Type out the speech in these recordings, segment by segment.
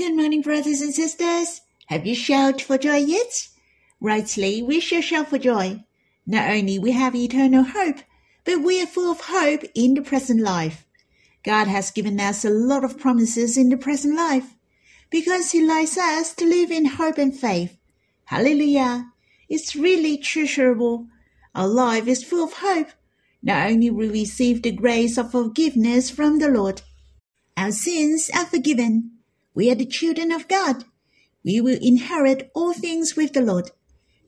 Good morning, brothers and sisters. Have you shouted for joy yet? Rightly, we shall shout for joy. Not only we have eternal hope, but we are full of hope in the present life. God has given us a lot of promises in the present life because He likes us to live in hope and faith. Hallelujah! It's really treasurable. Our life is full of hope. Not only we receive the grace of forgiveness from the Lord, our sins are forgiven. We are the children of God. We will inherit all things with the Lord.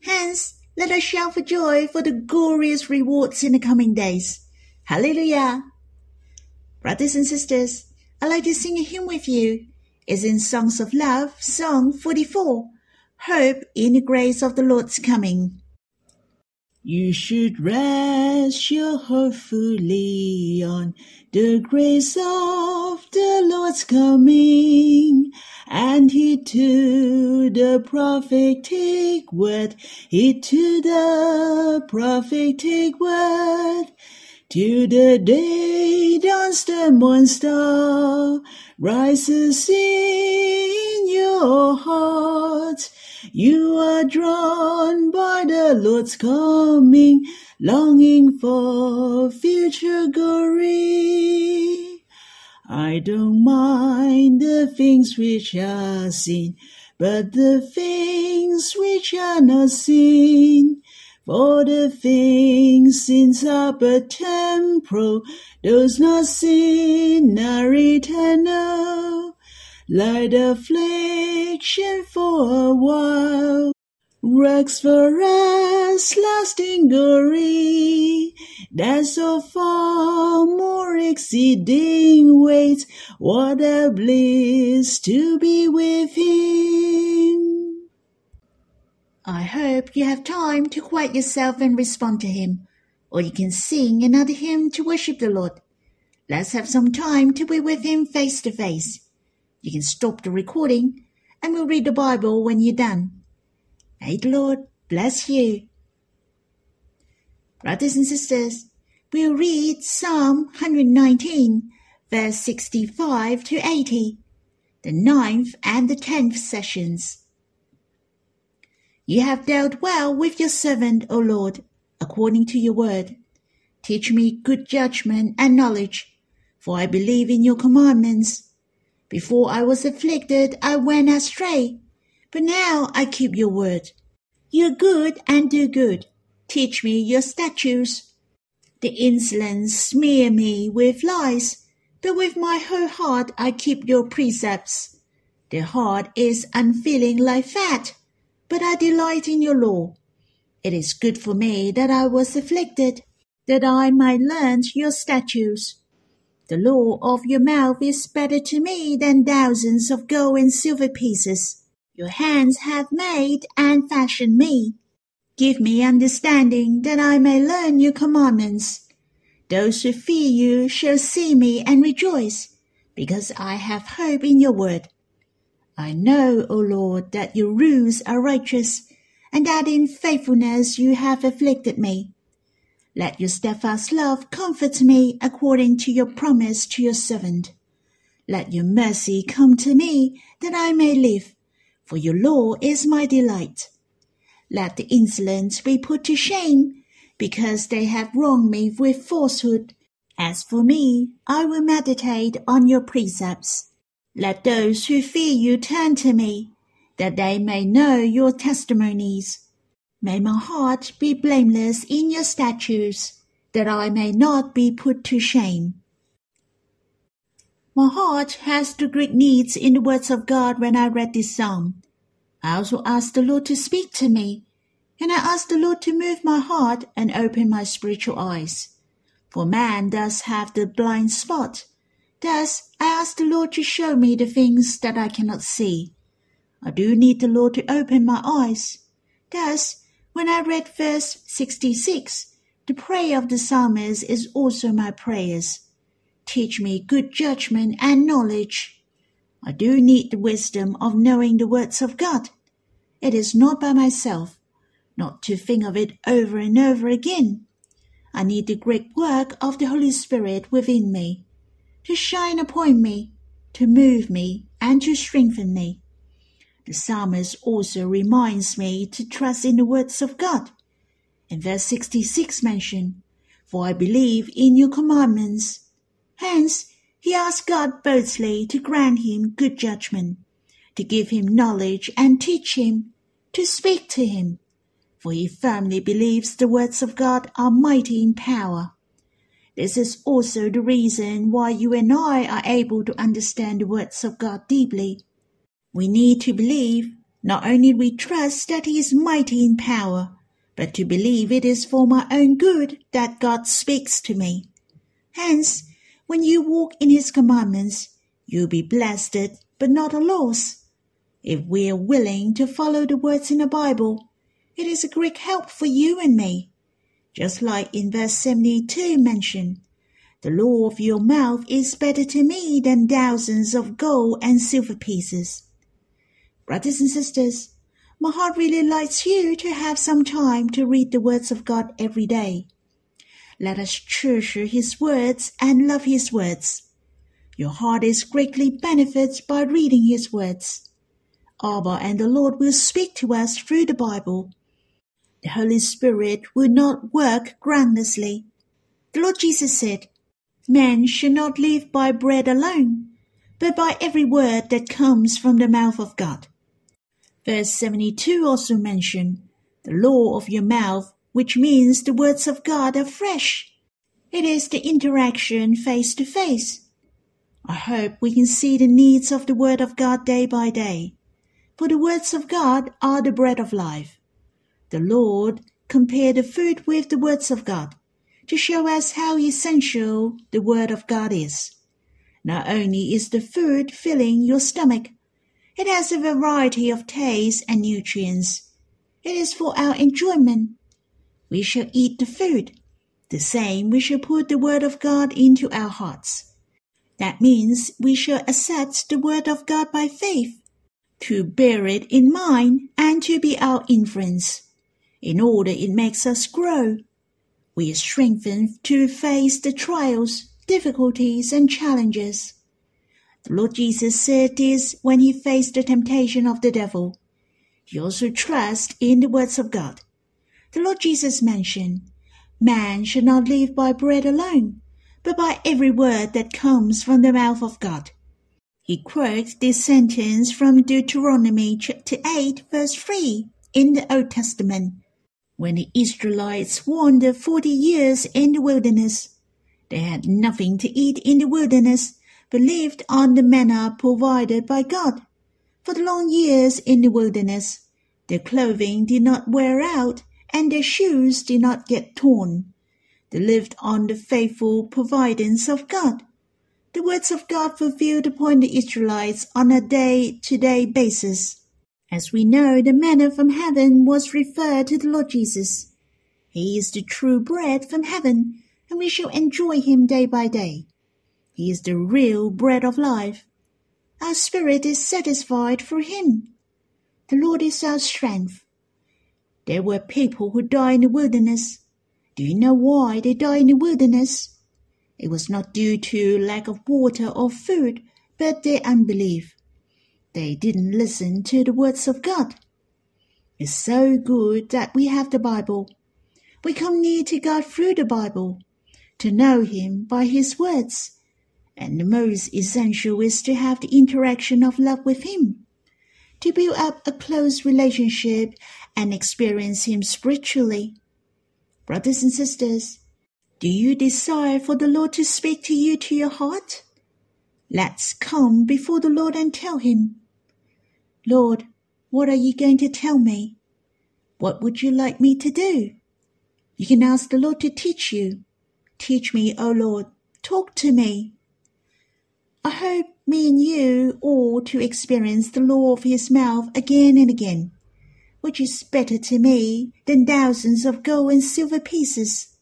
Hence, let us shout for joy for the glorious rewards in the coming days. Hallelujah! Brothers and sisters, I'd like to sing a hymn with you. It's in Songs of Love, Song 44. Hope in the grace of the Lord's coming. You should rest your hope fully on the grace of the Lord's coming. And he to the prophetic word, he to the prophetic word. Till the day dawns the morn star rises in your heart. You are drawn by the Lord's coming, longing for future glory. I don't mind the things which are seen, but the things which are not seen. For the things since are but temporal, those not seen are eternal. Light affliction for a while, wrecks for us lasting glory. That's so far more exceeding weight, what a bliss to be with Him. I hope you have time to quiet yourself and respond to Him, or you can sing another hymn to worship the Lord. Let's have some time to be with Him face to face. You can stop the recording and we'll read the Bible when you're done. May the Lord bless you. Brothers and sisters, we'll read Psalm 119, verse 65 to 80, the ninth and the tenth sessions. You have dealt well with your servant, O Lord, according to your word. Teach me good judgment and knowledge, for I believe in your commandments. Before I was afflicted, I went astray, but now I keep your word. You're good and do good. Teach me your statutes. The insolent smear me with lies, but with my whole heart I keep your precepts. The heart is unfeeling like fat, but I delight in your law. It is good for me that I was afflicted, that I might learn your statutes. The law of your mouth is better to me than thousands of gold and silver pieces. Your hands have made and fashioned me. Give me understanding that I may learn your commandments. Those who fear you shall see me and rejoice, because I have hope in your word. I know, O Lord, that your rules are righteous, and that in faithfulness you have afflicted me. Let your steadfast love comfort me according to your promise to your servant. Let your mercy come to me that I may live, for your law is my delight. Let the insolent be put to shame, because they have wronged me with falsehood. As for me, I will meditate on your precepts. Let those who fear you turn to me, that they may know your testimonies. May my heart be blameless in your statutes, that I may not be put to shame. My heart has the great needs in the words of God when I read this psalm. I also asked the Lord to speak to me, and I asked the Lord to move my heart and open my spiritual eyes. For man does have the blind spot. Thus, I asked the Lord to show me the things that I cannot see. I do need the Lord to open my eyes. Thus, when I read verse 66, the prayer of the psalmist is also my prayers. Teach me good judgment and knowledge. I do need the wisdom of knowing the words of God. It is not by myself, not to think of it over and over again. I need the great work of the Holy Spirit within me to shine upon me, to move me and to strengthen me. The psalmist also reminds me to trust in the words of God. In verse 66 mention, For I believe in your commandments. Hence, he asked God boldly to grant him good judgment, to give him knowledge and teach him, to speak to him, for he firmly believes the words of God are mighty in power. This is also the reason why you and I are able to understand the words of God deeply. We need to believe, not only we trust that he is mighty in power, but to believe it is for my own good that God speaks to me. Hence, when you walk in his commandments, you'll be blessed but not a loss. If we are willing to follow the words in the Bible, it is a great help for you and me. Just like in verse 72 mentioned, the law of your mouth is better to me than thousands of gold and silver pieces. Brothers and sisters, my heart really likes you to have some time to read the words of God every day. Let us treasure His words and love His words. Your heart is greatly benefited by reading His words. Abba and the Lord will speak to us through the Bible the Holy Spirit will not work groundlessly. The Lord Jesus said, Man should not live by bread alone, but by every word that comes from the mouth of God. Verse 72 also mentioned the law of your mouth, which means the words of God are fresh. It is the interaction face to face. I hope we can see the needs of the Word of God day by day, for the words of God are the bread of life. The Lord compared the food with the words of God to show us how essential the word of God is. Not only is the food filling your stomach, it has a variety of tastes and nutrients. It is for our enjoyment. We shall eat the food. The same we shall put the word of God into our hearts. That means we shall accept the word of God by faith, to bear it in mind and to be our influence in order it makes us grow. We are strengthened to face the trials, difficulties, and challenges. The Lord Jesus said this when he faced the temptation of the devil. He also trusted in the words of God. The Lord Jesus mentioned, Man should not live by bread alone, but by every word that comes from the mouth of God. He quotes this sentence from Deuteronomy chapter 8 verse 3 in the Old Testament when the Israelites wandered forty years in the wilderness, they had nothing to eat in the wilderness, but lived on the manna provided by God. For the long years in the wilderness, their clothing did not wear out, and their shoes did not get torn. They lived on the faithful providence of God. The words of God fulfilled upon the Israelites on a day to day basis. As we know, the manna from heaven was referred to the Lord Jesus. He is the true bread from heaven, and we shall enjoy him day by day. He is the real bread of life. Our spirit is satisfied through him. The Lord is our strength. There were people who died in the wilderness. Do you know why they died in the wilderness? It was not due to lack of water or food, but their unbelief. They didn't listen to the words of God. It's so good that we have the Bible. We come near to God through the Bible, to know Him by His words. And the most essential is to have the interaction of love with Him, to build up a close relationship and experience Him spiritually. Brothers and sisters, do you desire for the Lord to speak to you to your heart? Let's come before the Lord and tell Him, Lord, what are you going to tell me? What would you like me to do? You can ask the Lord to teach you. Teach me, O Lord. Talk to me. I hope me and you all to experience the law of his mouth again and again, which is better to me than thousands of gold and silver pieces.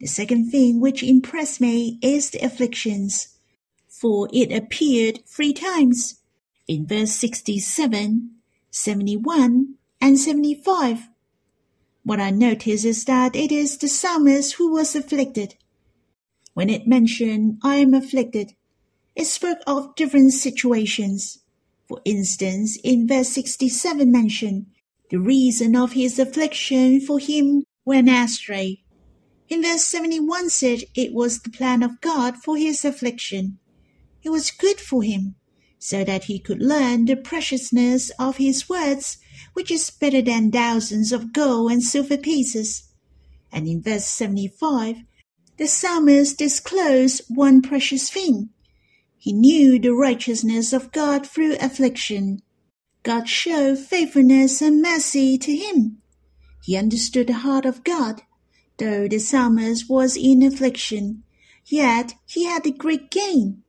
The second thing which impressed me is the afflictions, for it appeared three times in verse 67, 71, and 75. What I notice is that it is the psalmist who was afflicted. When it mentioned, I am afflicted, it spoke of different situations. For instance, in verse 67 mentioned the reason of his affliction for him when astray. In verse 71 said it was the plan of God for his affliction. It was good for him, so that he could learn the preciousness of his words, which is better than thousands of gold and silver pieces. And in verse 75, the psalmist disclosed one precious thing. He knew the righteousness of God through affliction. God showed faithfulness and mercy to him. He understood the heart of God Though the psalmist was in affliction, yet he had a great gain.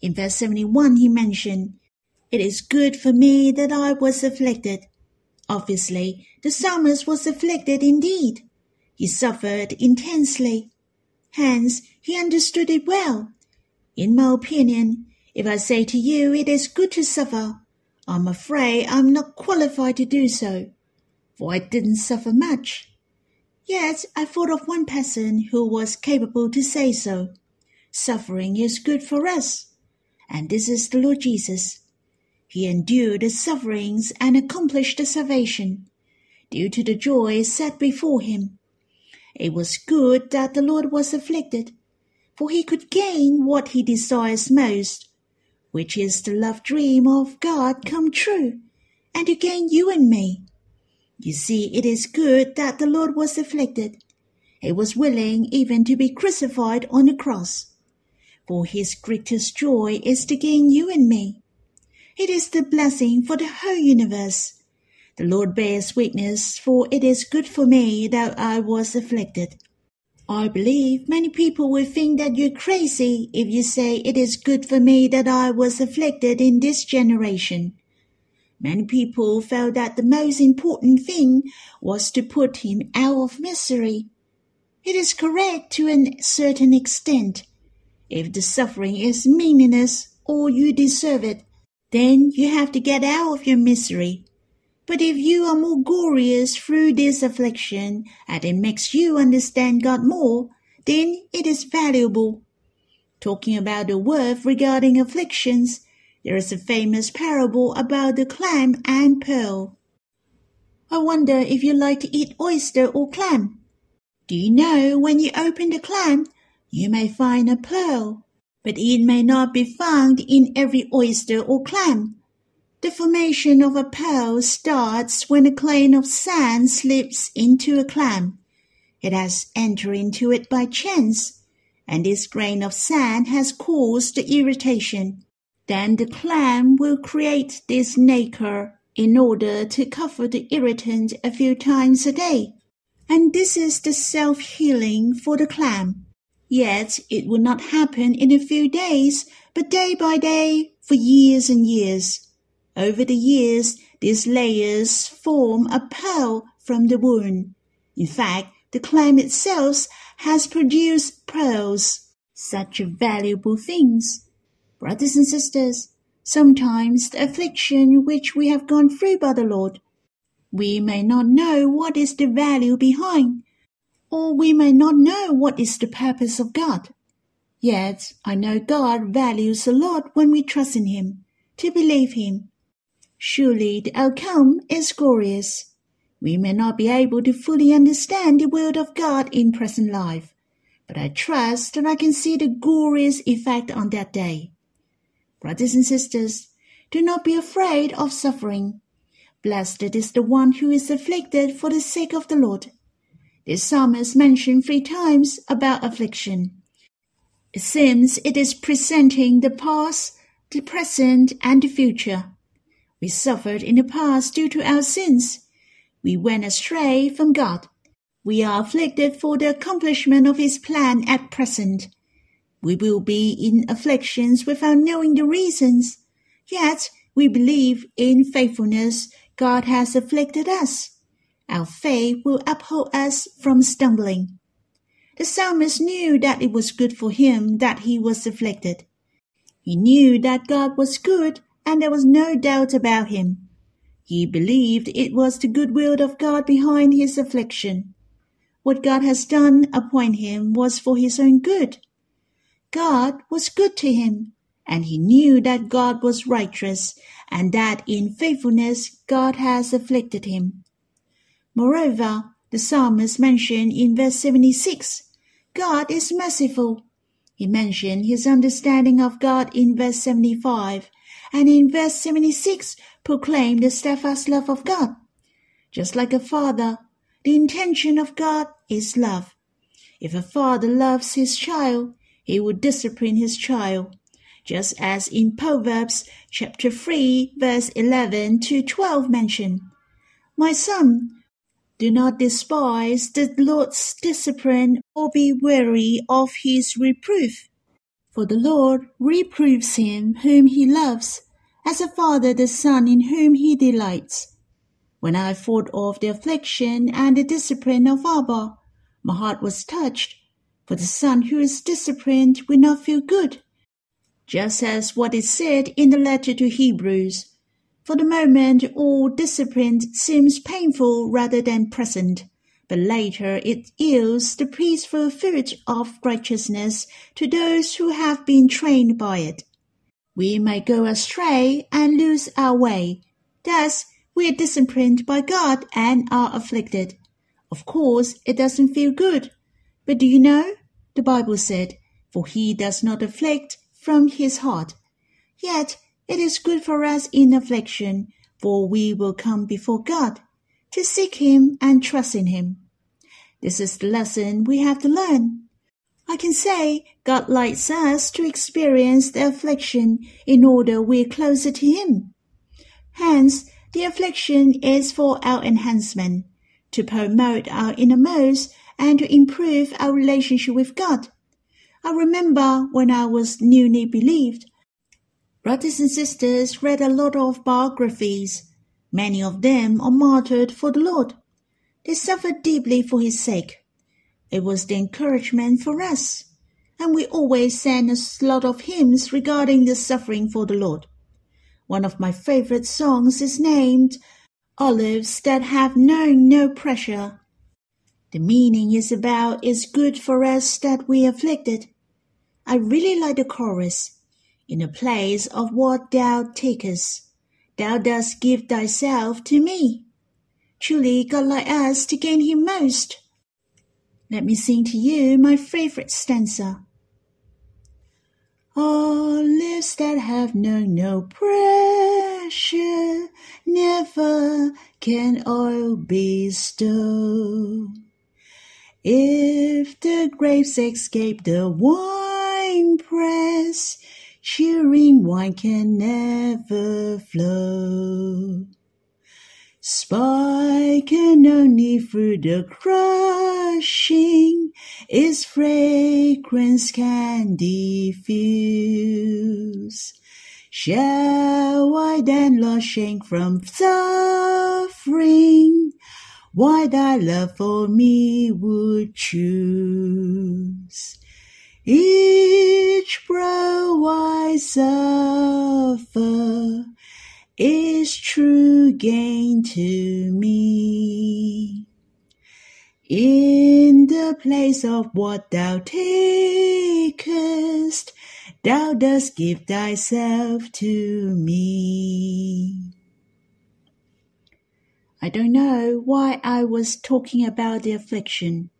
In verse 71 he mentioned, It is good for me that I was afflicted. Obviously, the psalmist was afflicted indeed. He suffered intensely. Hence, he understood it well. In my opinion, if I say to you it is good to suffer, I'm afraid I'm not qualified to do so, for I didn't suffer much. Yet I thought of one person who was capable to say so. Suffering is good for us, and this is the Lord Jesus. He endured the sufferings and accomplished the salvation, due to the joy set before him. It was good that the Lord was afflicted, for he could gain what he desires most, which is the love dream of God come true, and to gain you and me. You see, it is good that the Lord was afflicted. He was willing even to be crucified on the cross. For his greatest joy is to gain you and me. It is the blessing for the whole universe. The Lord bears witness, for it is good for me that I was afflicted. I believe many people will think that you're crazy if you say it is good for me that I was afflicted in this generation. Many people felt that the most important thing was to put him out of misery. It is correct to a certain extent. If the suffering is meaningless or you deserve it, then you have to get out of your misery. But if you are more glorious through this affliction and it makes you understand God more, then it is valuable. Talking about the worth regarding afflictions, there is a famous parable about the clam and pearl. I wonder if you like to eat oyster or clam. Do you know when you open the clam, you may find a pearl, but it may not be found in every oyster or clam. The formation of a pearl starts when a grain of sand slips into a clam. It has entered into it by chance, and this grain of sand has caused the irritation. Then the clam will create this nacre in order to cover the irritant a few times a day. And this is the self-healing for the clam. Yet it will not happen in a few days, but day by day for years and years. Over the years, these layers form a pearl from the wound. In fact, the clam itself has produced pearls, such valuable things. Brothers and sisters, sometimes the affliction which we have gone through by the Lord, we may not know what is the value behind, or we may not know what is the purpose of God. Yet I know God values a lot when we trust in Him, to believe Him. Surely the outcome is glorious. We may not be able to fully understand the will of God in present life, but I trust that I can see the glorious effect on that day. Brothers and sisters, do not be afraid of suffering. Blessed is the one who is afflicted for the sake of the Lord. This psalm is mentioned three times about affliction. It seems it is presenting the past, the present, and the future. We suffered in the past due to our sins. We went astray from God. We are afflicted for the accomplishment of His plan at present. We will be in afflictions without knowing the reasons. Yet we believe in faithfulness God has afflicted us. Our faith will uphold us from stumbling. The psalmist knew that it was good for him that he was afflicted. He knew that God was good and there was no doubt about him. He believed it was the good will of God behind his affliction. What God has done upon him was for his own good. God was good to him, and he knew that God was righteous and that in faithfulness God has afflicted him. Moreover, the psalmist mentioned in verse 76, God is merciful. He mentioned his understanding of God in verse 75, and in verse 76 proclaim the steadfast love of God. Just like a father, the intention of God is love. If a father loves his child, he will discipline his child just as in Proverbs chapter 3 verse 11 to 12 mention. My son, do not despise the Lord's discipline or be weary of his reproof. For the Lord reproves him whom he loves, as a father the son in whom he delights. When I thought of the affliction and the discipline of Abba, my heart was touched, for the son who is disciplined will not feel good just as what is said in the letter to Hebrews. For the moment, all discipline seems painful rather than pleasant, but later it yields the peaceful fruit of righteousness to those who have been trained by it. We may go astray and lose our way. Thus, we are disciplined by God and are afflicted. Of course, it doesn't feel good. But do you know? The Bible said, For he does not afflict from his heart. Yet it is good for us in affliction, for we will come before God to seek him and trust in him. This is the lesson we have to learn. I can say God likes us to experience the affliction in order we're closer to him. Hence, the affliction is for our enhancement, to promote our innermost and to improve our relationship with God. I remember when I was newly believed. Brothers and sisters read a lot of biographies. Many of them are martyred for the Lord. They suffered deeply for his sake. It was the encouragement for us. And we always sang a lot of hymns regarding the suffering for the Lord. One of my favorite songs is named Olives That Have Known No Pressure. The meaning is about it's good for us that we afflicted I really like the chorus. In the place of what thou takest, thou dost give thyself to me. Truly, God like us to gain him most. Let me sing to you my favorite stanza. All lips that have known no pressure never can oil bestow. If the grapes escape the wine, press, cheering wine can never flow. Spike can only through the crushing, its fragrance can diffuse. Shall I then lost shrink from suffering? Why thy love for me would choose? Each brow I suffer is true gain to me. In the place of what thou takest, thou dost give thyself to me. I don't know why I was talking about the affliction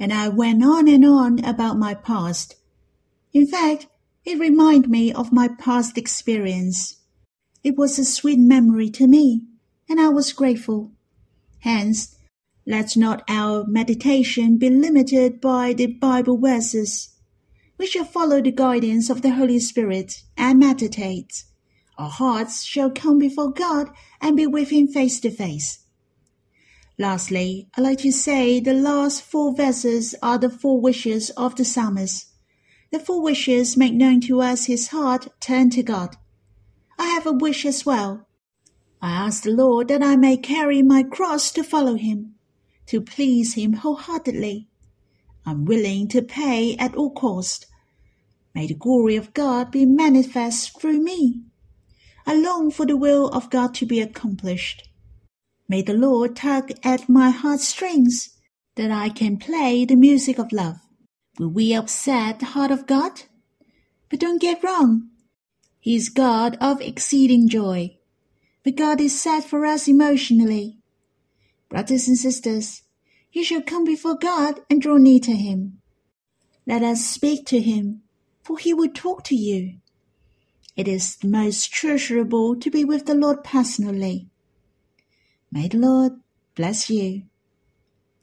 and I went on and on about my past. In fact, it reminded me of my past experience. It was a sweet memory to me, and I was grateful. Hence, let not our meditation be limited by the Bible verses. We shall follow the guidance of the Holy Spirit and meditate. Our hearts shall come before God and be with Him face to face. Lastly, I'd like to say the last four verses are the four wishes of the psalmist. The four wishes make known to us his heart turned to God. I have a wish as well. I ask the Lord that I may carry my cross to follow him, to please him wholeheartedly. I'm willing to pay at all cost. May the glory of God be manifest through me. I long for the will of God to be accomplished. May the Lord tug at my heartstrings that I can play the music of love. Will we upset the heart of God? But don't get wrong. He is God of exceeding joy. But God is sad for us emotionally. Brothers and sisters, you shall come before God and draw near to him. Let us speak to him, for he will talk to you. It is most treasurable to be with the Lord personally. May the Lord bless you.